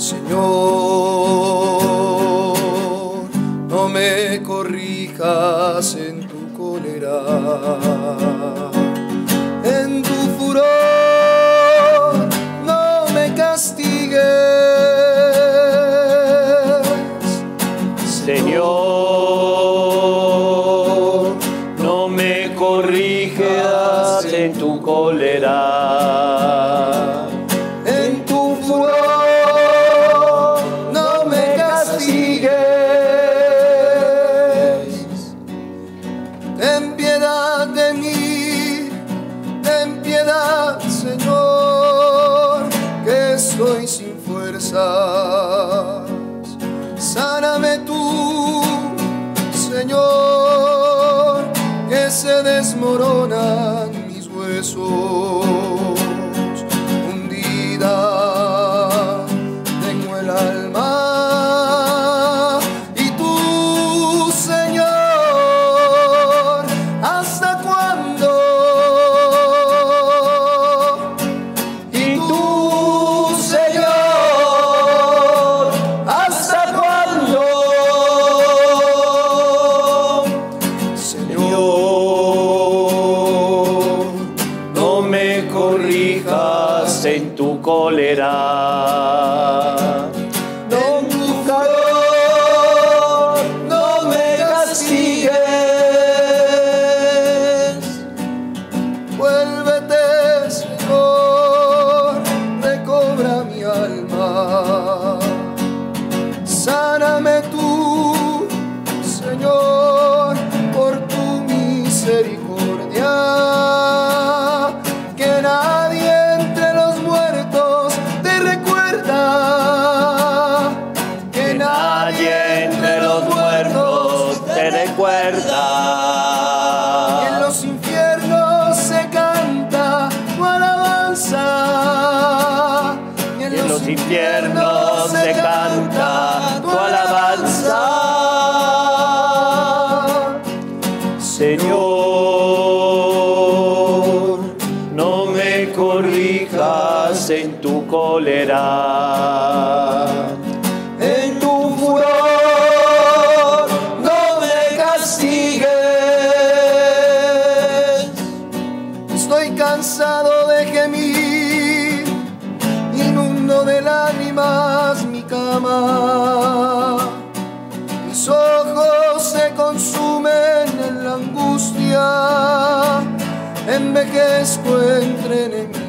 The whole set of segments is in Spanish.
Señor, no me corrijas en tu cólera, huesos. Envejezco entre enemigos,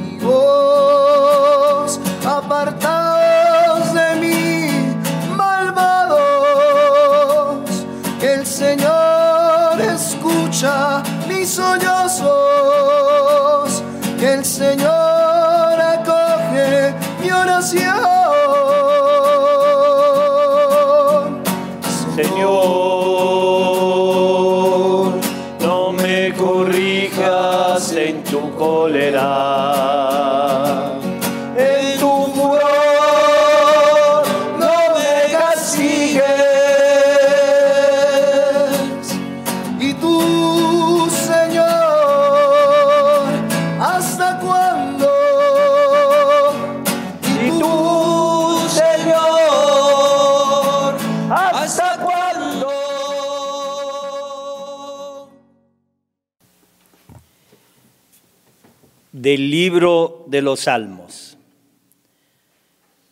Del libro de los Salmos.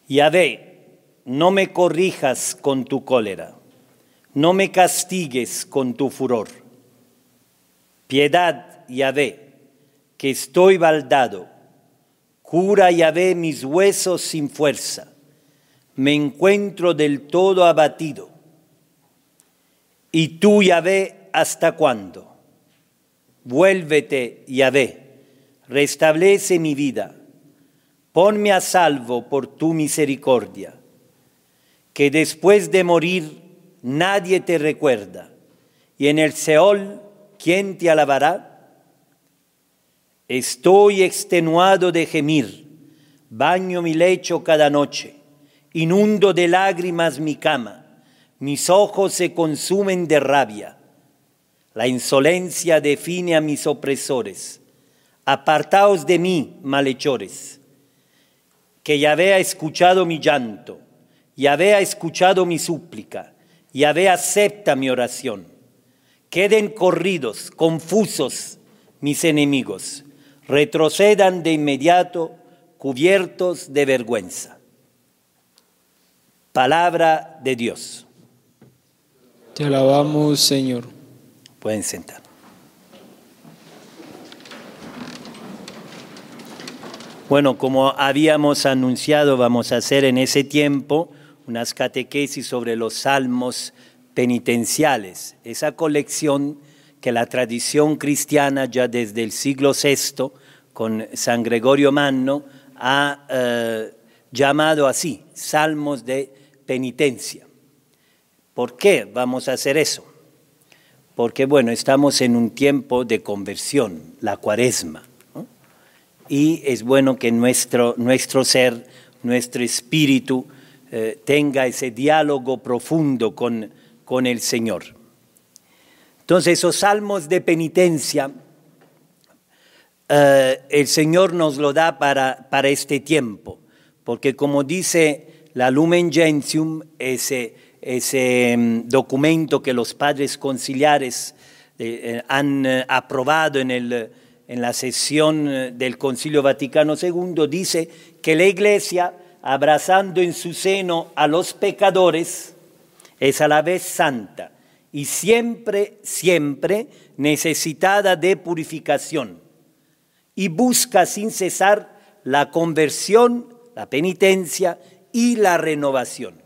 Yahvé, no me corrijas con tu cólera, no me castigues con tu furor. Piedad, Yahvé, que estoy baldado. Cura, Yahvé, mis huesos sin fuerza. Me encuentro del todo abatido. ¿Y tú, Yahvé, hasta cuándo? Vuélvete, Yahvé, restablece mi vida. Ponme a salvo por tu misericordia. Que después de morir nadie te recuerda. Y en el Seol, ¿quién te alabará? Estoy extenuado de gemir, baño mi lecho cada noche, inundo de lágrimas mi cama, mis ojos se consumen de rabia. La insolencia define a mis opresores. Apartaos de mí, malhechores, que Yahvé ha escuchado mi llanto, Yahvé ha escuchado mi súplica, Yahvé acepta mi oración. Queden corridos, confusos mis enemigos, retrocedan de inmediato, cubiertos de vergüenza. Palabra de Dios. Te alabamos, Señor. Pueden sentar. Bueno, como habíamos anunciado, vamos a hacer en ese tiempo unas catequesis sobre los salmos penitenciales, esa colección que la tradición cristiana ya desde el siglo VI, con San Gregorio Magno, ha eh, llamado así, salmos de penitencia. ¿Por qué vamos a hacer eso? Porque, bueno, estamos en un tiempo de conversión, la cuaresma, y es bueno que nuestro, nuestro ser, nuestro espíritu, eh, tenga ese diálogo profundo con, con el Señor. Entonces esos salmos de penitencia, eh, el Señor nos lo da para, para este tiempo, porque como dice la Lumen Gentium, ese, ese mm, documento que los padres conciliares eh, han aprobado en, el, en la sesión del Concilio Vaticano II, dice que la Iglesia abrazando en su seno a los pecadores, es a la vez santa y siempre, siempre necesitada de purificación y busca sin cesar la conversión, la penitencia y la renovación.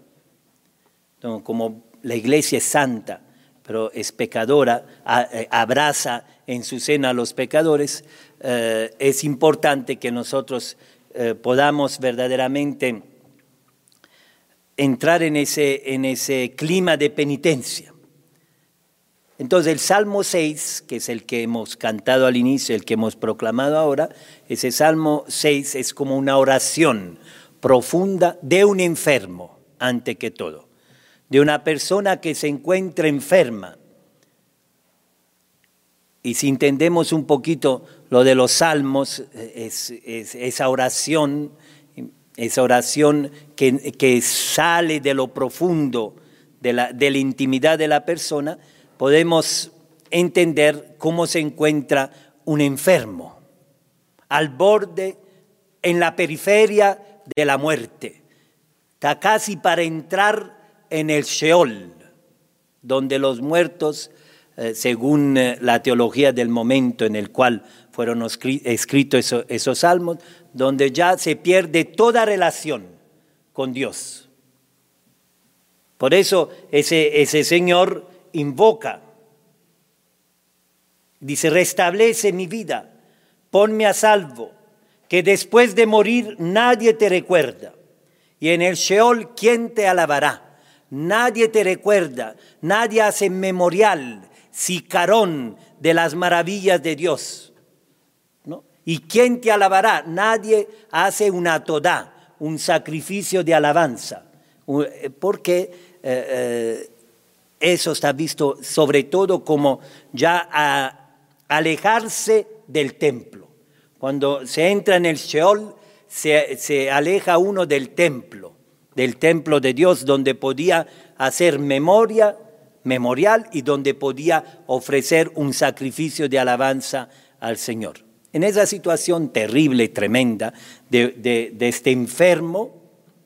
como la iglesia es santa, pero es pecadora, eh, abraza en su seno a los pecadores, eh, es importante que nosotros eh, podamos verdaderamente entrar en ese, en ese clima de penitencia. Entonces el Salmo 6, que es el que hemos cantado al inicio, el que hemos proclamado ahora, ese Salmo 6 es como una oración profunda de un enfermo, ante que todo, de una persona que se encuentra enferma. Y si entendemos un poquito lo de los salmos, es, esa oración, esa oración que, sale de lo profundo, de la, de la intimidad de la persona, podemos entender cómo se encuentra un enfermo, al borde, en la periferia de la muerte. Está casi para entrar en el Sheol, donde los muertos, eh, según eh, la teología del momento en el cual fueron escritos esos, salmos, donde ya se pierde toda relación con Dios. Por eso ese, ese Señor invoca, dice, restablece mi vida, ponme a salvo, que después de morir nadie te recuerda. Y en el Sheol, ¿quién te alabará? Nadie te recuerda, nadie hace memorial, sicarón de las maravillas de Dios. ¿Y quién te alabará? Nadie hace una toda, un sacrificio de alabanza, eh, porque eh, eh, eso está visto sobre todo como ya a alejarse del templo. Cuando se entra en el Sheol, se, se aleja uno del templo, del templo de Dios, donde podía hacer memoria, memorial y donde podía ofrecer un sacrificio de alabanza al Señor. En esa situación terrible, tremenda, de, este enfermo,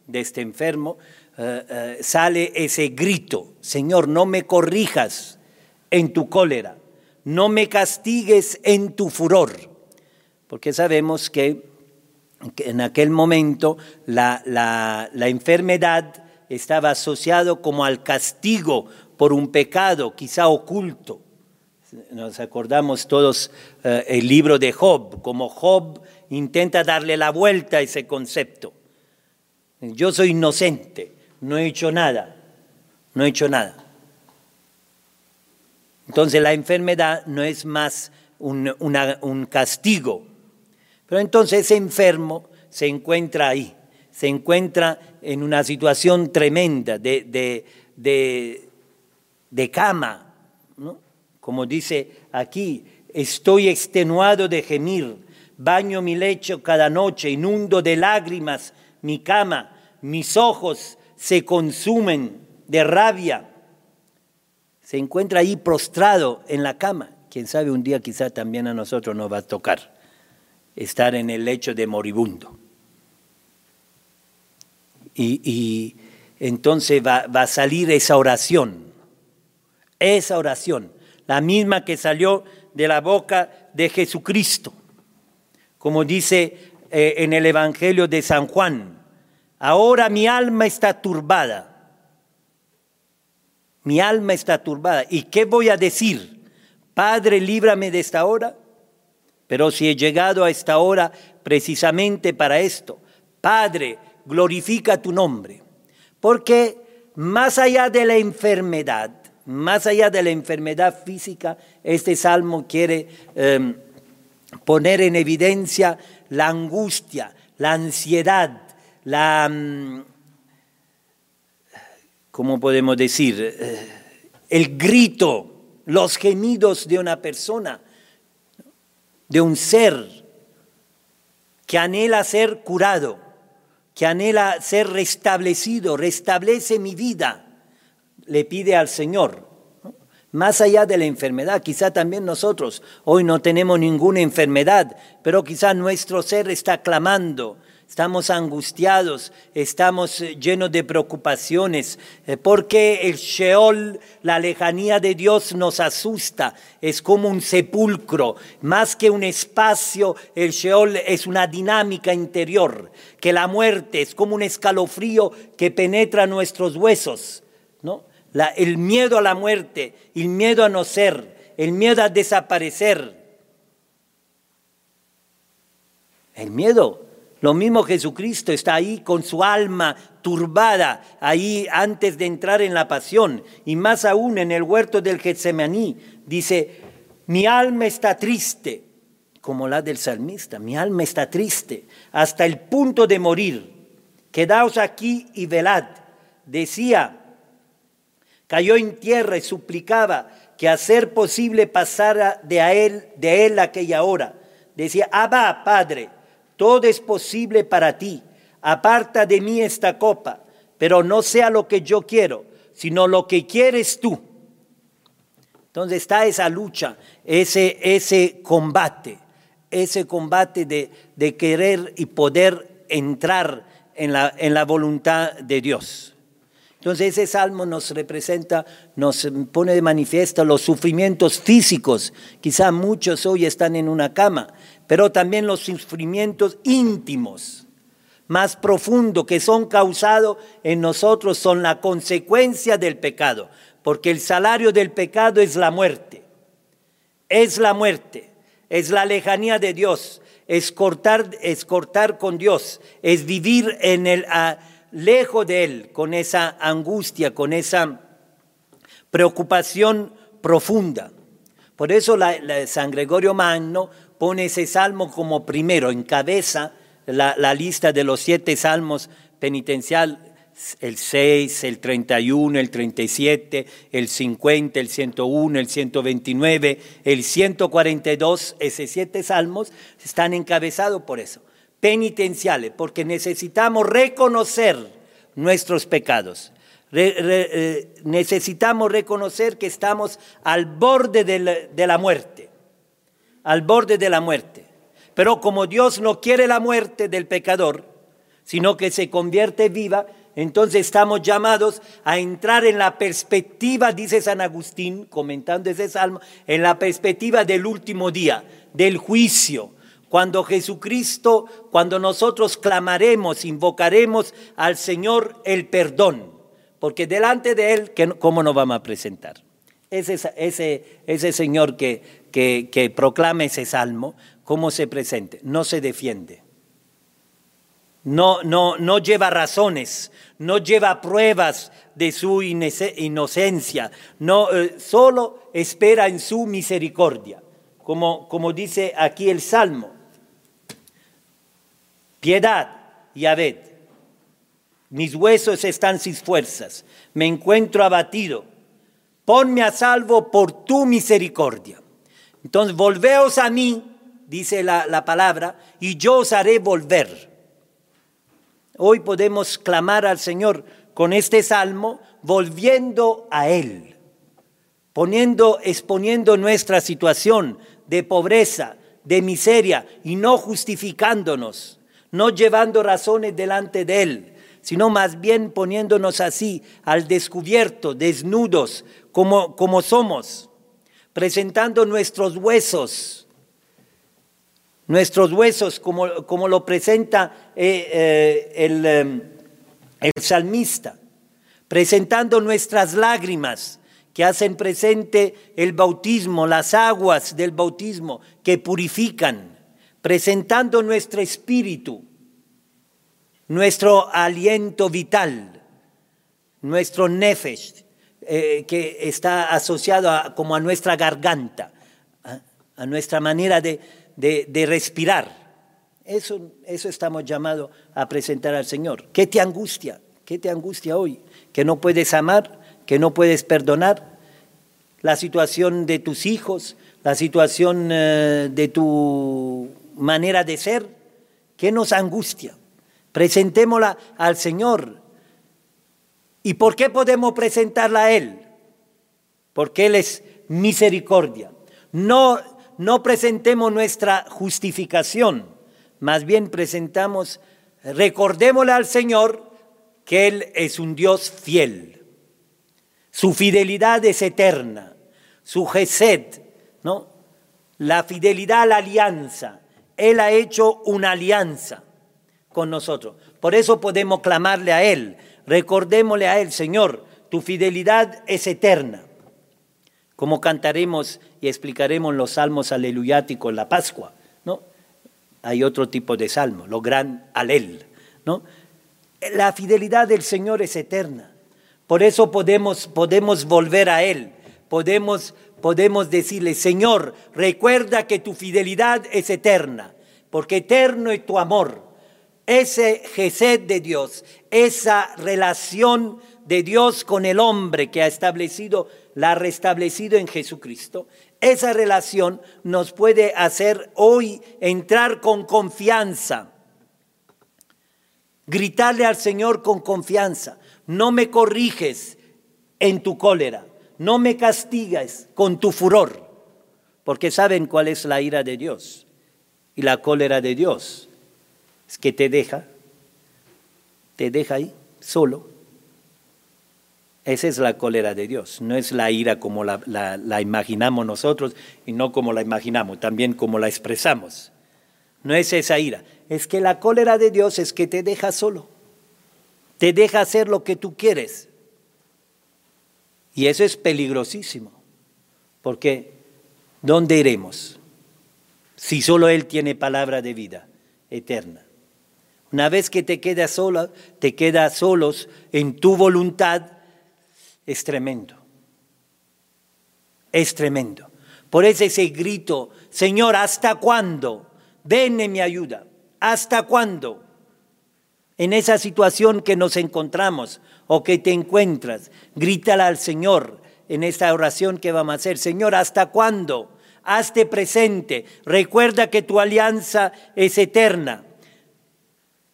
de este enfermo, eh, eh, sale ese grito, Señor, no me corrijas en tu cólera, no me castigues en tu furor, porque sabemos que, en aquel momento la, la enfermedad estaba asociado como al castigo por un pecado quizá oculto. Nos acordamos todos eh, el libro de Job, como Job intenta darle la vuelta a ese concepto. Yo soy inocente, no he hecho nada, no he hecho nada. Entonces la enfermedad no es más un, castigo. Pero entonces ese enfermo se encuentra ahí, se encuentra en una situación tremenda de, de cama, ¿no? como dice aquí, estoy extenuado de gemir, baño mi lecho cada noche, inundo de lágrimas mi cama, mis ojos se consumen de rabia. Se encuentra ahí prostrado en la cama. Quién sabe, un día quizá también a nosotros nos va a tocar estar en el lecho de moribundo. Y, entonces va, va a salir esa oración, esa oración, la misma que salió de la boca de Jesucristo, como dice eh, en el Evangelio de San Juan, ahora mi alma está turbada, mi alma está turbada. ¿Y qué voy a decir? Padre, líbrame de esta hora. Pero si he llegado a esta hora precisamente para esto, Padre, glorifica tu nombre. Porque más allá de la enfermedad, más allá de la enfermedad física, este salmo quiere em, poner en evidencia la angustia, la ansiedad, la, mm, ¿cómo podemos decir? Eh, el grito, los gemidos de una persona, de un ser que anhela ser curado, que anhela ser restablecido, restablece mi vida le pide al Señor. Más allá de la enfermedad, quizá también nosotros hoy no tenemos ninguna enfermedad, pero quizá nuestro ser está clamando, estamos angustiados, estamos eh, llenos de preocupaciones, eh, porque el Sheol, la lejanía de Dios nos asusta, es como un sepulcro, más que un espacio, el Sheol es una dinámica interior, que la muerte es como un escalofrío que penetra nuestros huesos, el miedo a la muerte, el miedo a no ser, el miedo a desaparecer. El miedo, lo mismo Jesucristo está ahí con su alma turbada, ahí antes de entrar en la pasión, y más aún en el huerto del Getsemaní, dice, mi alma está triste, como la del salmista, mi alma está triste, hasta el punto de morir. Quedaos aquí y velad. Decía Cayó en tierra y suplicaba que a ser posible pasara de, a él, de él aquella hora. Decía, Abba, Padre, todo es posible para ti. Aparta de mí esta copa, pero no sea lo que yo quiero, sino lo que quieres tú. Entonces está esa lucha, ese, ese combate, ese combate de, de querer y poder entrar en la, en la voluntad de Dios. Entonces ese salmo nos representa, nos pone de manifiesto los sufrimientos físicos. Quizá muchos hoy están en una cama, pero también los sufrimientos íntimos, más profundos, que son causados en nosotros, son la consecuencia del pecado, porque el salario del pecado es la muerte. Es la muerte, es la lejanía de Dios, es cortar, es cortar con Dios, es vivir en el lejos de Él, con esa angustia, con esa preocupación profunda. Por eso San Gregorio Magno pone ese salmo como primero, encabeza la, la lista de los siete salmos penitencial, el 6, el 31, el 37, el 50, el 101, el 129, el 142, esos siete salmos están encabezados por eso penitenciales, porque necesitamos reconocer nuestros pecados. Eh, necesitamos reconocer que estamos al borde de la, de la muerte, al borde de la muerte. Pero como Dios no quiere la muerte del pecador, sino que se convierte viva, entonces estamos llamados a entrar en la perspectiva, dice San Agustín, comentando ese salmo, en la perspectiva del último día, del juicio, cuando Jesucristo, cuando nosotros clamaremos, invocaremos al Señor el perdón, porque delante de Él, ¿cómo nos vamos a presentar? Ese, Señor que, proclama ese salmo, ¿cómo se presente? No se defiende. No, lleva razones, no lleva pruebas de su inocencia, no, eh, solo espera en su misericordia, como dice aquí el Salmo piedad, Yahvé. Mis huesos están sin fuerzas, me encuentro abatido. Ponme a salvo por tu misericordia. Entonces, volveos a mí, dice la, la palabra, y yo os haré volver. Hoy podemos clamar al Señor con este salmo volviendo a Él, poniendo, exponiendo nuestra situación de pobreza, de miseria y no justificándonos, no llevando razones delante de Él, sino más bien poniéndonos así al descubierto, desnudos, como, como somos, presentando nuestros huesos, nuestros huesos, como, como lo presenta eh, eh, el, eh, el salmista, presentando nuestras lágrimas que hacen presente el bautismo, las aguas del bautismo que purifican, presentando nuestro espíritu, nuestro aliento vital, nuestro nefesh, que está asociado como a nuestra garganta, a nuestra manera de, de, respirar. Eso, eso estamos llamados a presentar al Señor. ¿Qué te angustia? ¿Qué te angustia hoy? ¿Que no puedes amar? ¿Que no puedes perdonar? La situación de tus hijos, la situación eh, de tu manera de ser. ¿Qué nos angustia? Presentémosla al Señor. ¿Y por qué podemos presentarla a Él? Porque Él es misericordia. No no presentemos nuestra justificación, más bien presentamos, recordémosle al Señor que Él es un Dios fiel. Su fidelidad es eterna, su gesed, ¿no? La fidelidad a la alianza. Él ha hecho una alianza con nosotros. Por eso podemos clamarle a Él, recordémosle a Él, Señor, tu fidelidad es eterna como cantaremos y explicaremos los salmos aleluyáticos la Pascua, ¿no? Hay otro tipo de salmo, lo gran alel, ¿no? La fidelidad del Señor es eterna. Por eso podemos, podemos volver a Él, podemos, podemos decirle, Señor, recuerda que tu fidelidad es eterna, porque eterno es tu amor. Ese Gesed de Dios, esa relación de Dios con el hombre que ha establecido la ha restablecido en Jesucristo, esa relación nos puede hacer hoy entrar con confianza, gritarle al Señor con confianza, no me corriges en tu cólera, no me castigas con tu furor, porque saben cuál es la ira de Dios. Y la cólera de Dios, es que te deja, te deja ahí solo. Esa es la cólera de Dios, no es la ira como la, imaginamos nosotros y no como la imaginamos, también como la expresamos. No es esa ira, es que la cólera de Dios es que te deja solo, te deja hacer lo que tú quieres. Y eso es peligrosísimo, porque ¿dónde iremos si solo Él tiene palabra de vida eterna? Una vez que te quedas sola, te quedas solos en tu voluntad, es tremendo. Es tremendo. Por eso ese grito, Señor, ¿hasta cuándo? Ven mi ayuda. ¿Hasta cuándo? En esa situación que nos encontramos o que te encuentras, grítala al Señor en esta oración que vamos a hacer. Señor, ¿hasta cuándo? Hazte presente. Recuerda que tu alianza es eterna.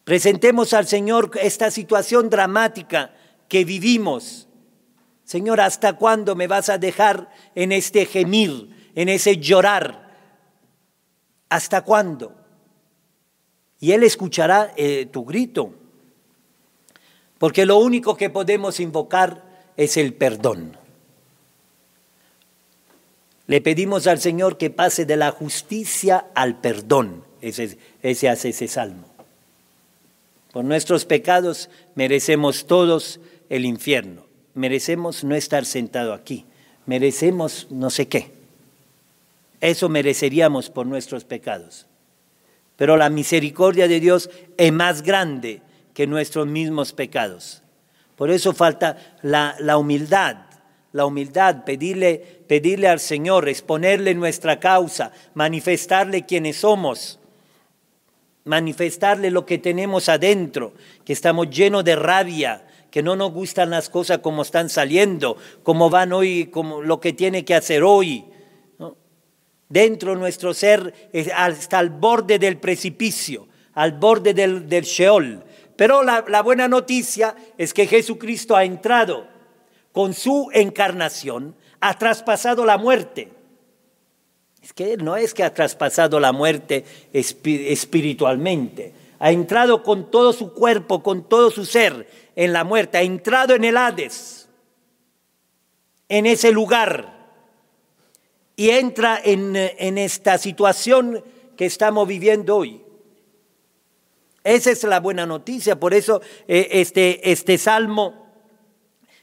Presentemos al Señor esta situación dramática que vivimos Señor, ¿hasta cuándo me vas a dejar en este gemir, en ese llorar? ¿Hasta cuándo? Y Él escuchará eh, tu grito, porque lo único que podemos invocar es el perdón. Le pedimos al Señor que pase de la justicia al perdón. Ese, ese hace ese salmo. Por nuestros pecados merecemos todos el infierno merecemos no estar sentado aquí, merecemos no sé qué. Eso mereceríamos por nuestros pecados. Pero la misericordia de Dios es más grande que nuestros mismos pecados. Por eso falta la, la humildad, la humildad, pedirle, pedirle al Señor, exponerle nuestra causa, manifestarle quiénes somos, manifestarle lo que tenemos adentro, que estamos llenos de rabia, que no nos gustan las cosas como están saliendo, como van hoy, como lo que tiene que hacer hoy. Dentro de nuestro ser hasta el borde del precipicio, al borde del, del Sheol, Pero la, la buena noticia es que Jesucristo ha entrado con su encarnación, ha traspasado la muerte. Es que no es que ha traspasado la muerte espiritualmente, ha entrado con todo su cuerpo, con todo su ser en la muerte, ha entrado en el Hades, en ese lugar, y entra en, esta situación que estamos viviendo hoy. Esa es la buena noticia, por eso eh, este, este salmo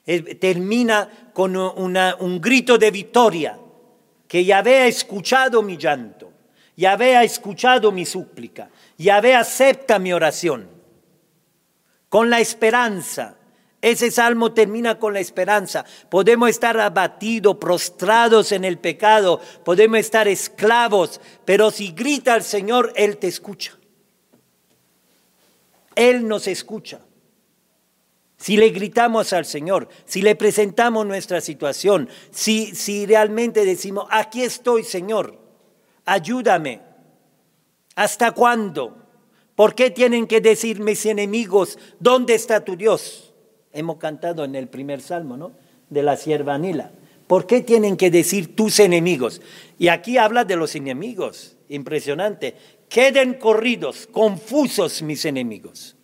eh, termina con un grito de victoria, que Yahvé ha escuchado mi llanto, Yahvé ha escuchado mi súplica, Yahvé acepta mi oración, con la esperanza. Ese salmo termina con la esperanza. Podemos estar abatidos, prostrados en el pecado, podemos estar esclavos, pero si grita al Señor, Él te escucha. Él nos escucha. Si le gritamos al Señor, si le presentamos nuestra situación, si, si realmente decimos, aquí estoy Señor, ayúdame. ¿Hasta cuándo? ¿Por qué tienen que decir mis enemigos, ¿dónde está tu Dios? Hemos cantado en el primer salmo, ¿no? De la sierva Nila. ¿Por qué tienen que decir tus enemigos? Y aquí habla de los enemigos. Impresionante. Queden corridos, confusos mis enemigos.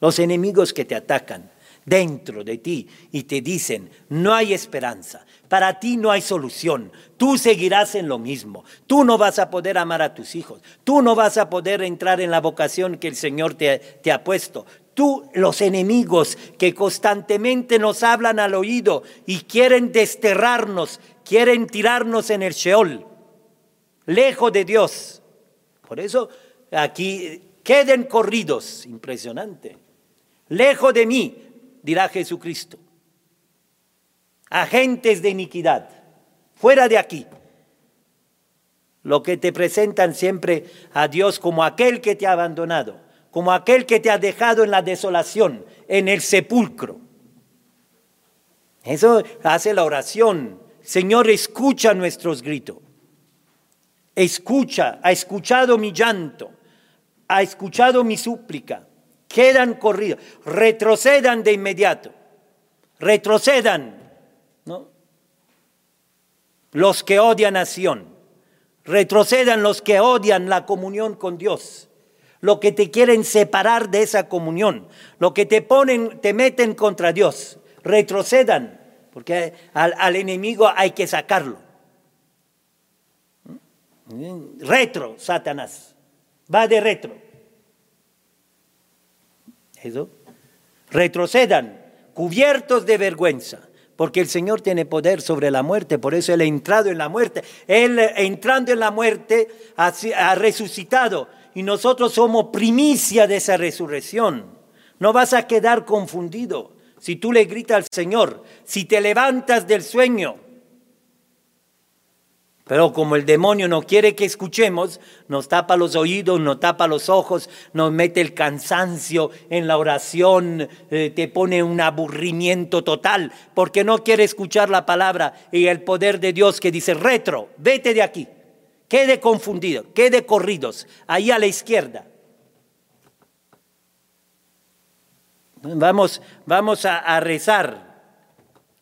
Los enemigos que te atacan dentro de ti y te dicen, no hay esperanza, para ti no hay solución, tú seguirás en lo mismo, tú no vas a poder amar a tus hijos, tú no vas a poder entrar en la vocación que el Señor te, te ha puesto. Tú, los enemigos que constantemente nos hablan al oído y quieren desterrarnos, quieren tirarnos en el Sheol, lejos de Dios. Por eso aquí queden corridos, impresionante. Lejos de mí, dirá Jesucristo. Agentes de iniquidad, fuera de aquí. Lo que te presentan siempre a Dios como aquel que te ha abandonado, como aquel que te ha dejado en la desolación, en el sepulcro. Eso hace la oración. Señor, escucha nuestros gritos. Escucha, ha escuchado mi llanto, ha escuchado mi súplica. Quedan corridos, retrocedan de inmediato, retrocedan, ¿no? Los que odian a Sion, retrocedan los que odian la comunión con Dios, lo que te quieren separar de esa comunión, lo que te ponen, te meten contra Dios, retrocedan, porque al, enemigo hay que sacarlo. Retro, Satanás. Va de retro. Eso. Retrocedan, cubiertos de vergüenza, porque el Señor tiene poder sobre la muerte, por eso Él ha entrado en la muerte. Él entrando en la muerte ha resucitado y nosotros somos primicia de esa resurrección. No vas a quedar confundido si tú le gritas al Señor, si te levantas del sueño pero como el demonio no quiere que escuchemos, nos tapa los oídos, nos tapa los ojos, nos mete el cansancio en la oración, eh, te pone un aburrimiento total, porque no quiere escuchar la palabra y el poder de Dios que dice, retro, vete de aquí, quede confundido, quede corridos, ahí a la izquierda. Vamos, vamos a, rezar,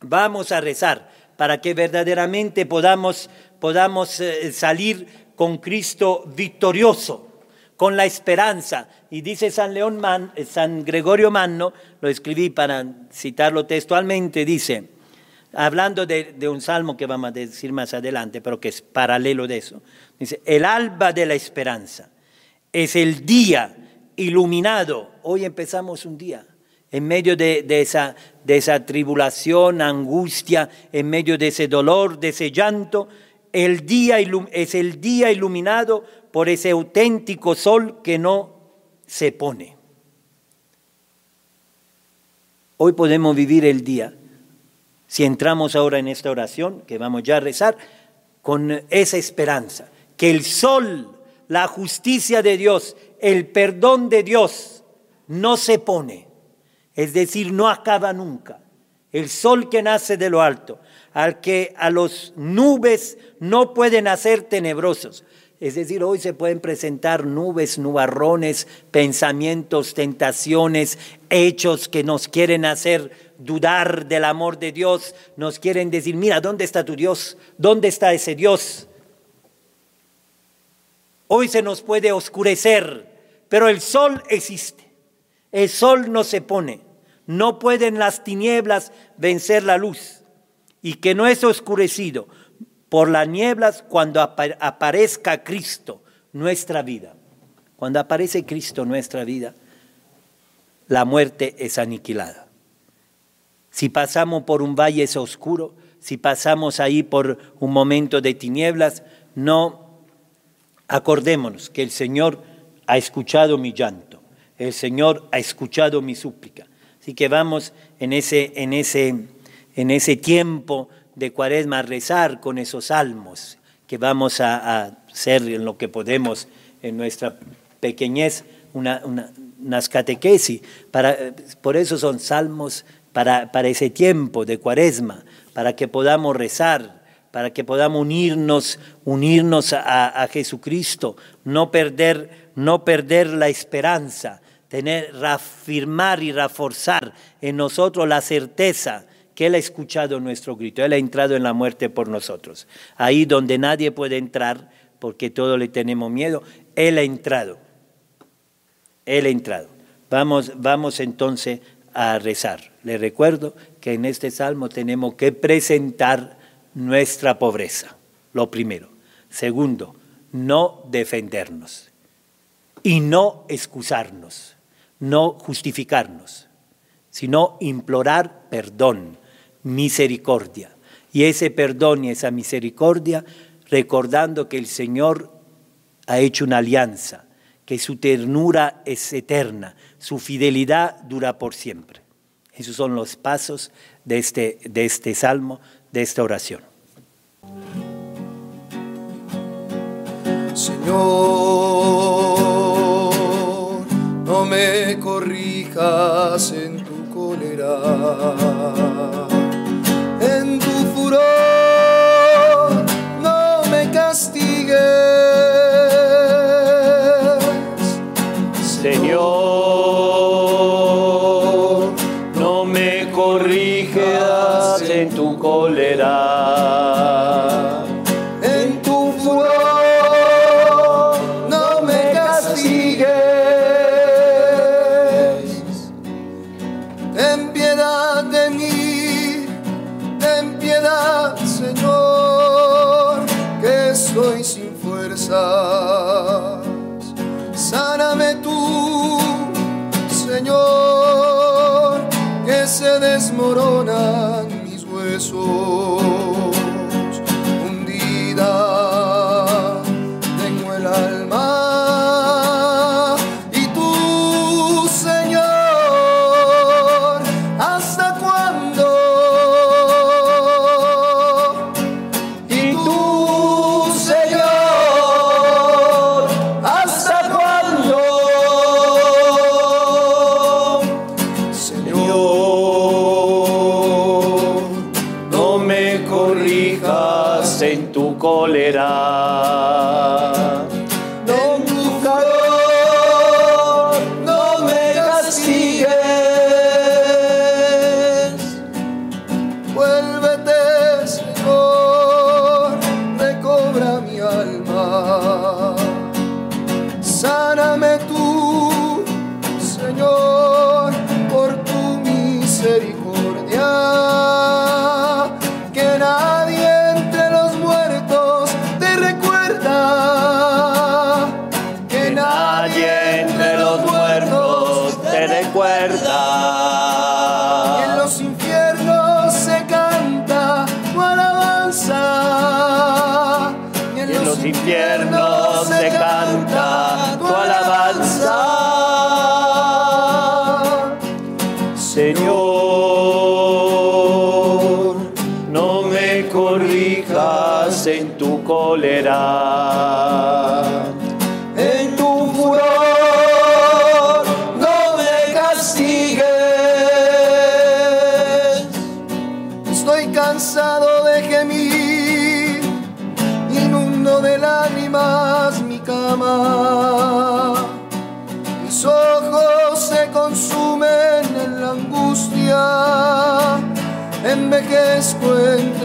vamos a rezar para que verdaderamente podamos podamos eh, salir con Cristo victorioso, con la esperanza. Y dice San, León Man, eh, San Gregorio Manno, lo escribí para citarlo textualmente, dice, hablando de, un salmo que vamos a decir más adelante, pero que es paralelo de eso, dice, el alba de la esperanza es el día iluminado. Hoy empezamos un día. En medio de, de, esa, de esa tribulación, angustia, en medio de ese dolor, de ese llanto, el día es el día iluminado por ese auténtico sol que no se pone. Hoy podemos vivir el día, si entramos ahora en esta oración, que vamos ya a rezar, con esa esperanza, que el sol, la justicia de Dios, el perdón de Dios, no se pone, es decir, no acaba nunca. El sol que nace de lo alto, al que a los nubes no pueden hacer tenebrosos, Es decir, hoy se pueden presentar nubes, nubarrones, pensamientos, tentaciones, hechos que nos quieren hacer dudar del amor de Dios, nos quieren decir, mira, ¿dónde está tu Dios? ¿Dónde está ese Dios? Hoy se nos puede oscurecer, pero el sol existe. El sol no se pone. No pueden las tinieblas vencer la luz. Y que no es oscurecido por las nieblas cuando aparezca Cristo, nuestra vida. Cuando aparece Cristo, nuestra vida, la muerte es aniquilada. Si pasamos por un valle oscuro, si pasamos ahí por un momento de tinieblas, no acordémonos que el Señor ha escuchado mi llanto, el Señor ha escuchado mi súplica. Así que vamos en ese, en ese, en ese tiempo de cuaresma a rezar con esos salmos que vamos a, hacer en lo que podemos en nuestra pequeñez, una, unas catequesis. Para, por eso son salmos para, para ese tiempo de cuaresma, para que podamos rezar, para que podamos unirnos, unirnos a, a, Jesucristo, no perder, no perder la esperanza, tener, reafirmar y reforzar en nosotros la certeza que Él ha escuchado nuestro grito, Él ha entrado en la muerte por nosotros. Ahí donde nadie puede entrar, porque todos le tenemos miedo, Él ha entrado. Él ha entrado. Vamos, vamos entonces a rezar. Le recuerdo que en este salmo tenemos que presentar nuestra pobreza, lo primero. Segundo, no defendernos y no excusarnos, no justificarnos, sino implorar perdón misericordia. Y ese perdón y esa misericordia, recordando que el Señor ha hecho una alianza, que su ternura es eterna, su fidelidad dura por siempre. Esos son los pasos de este, de este salmo, de esta oración. Señor, no me corrijas en tu cólera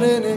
sangre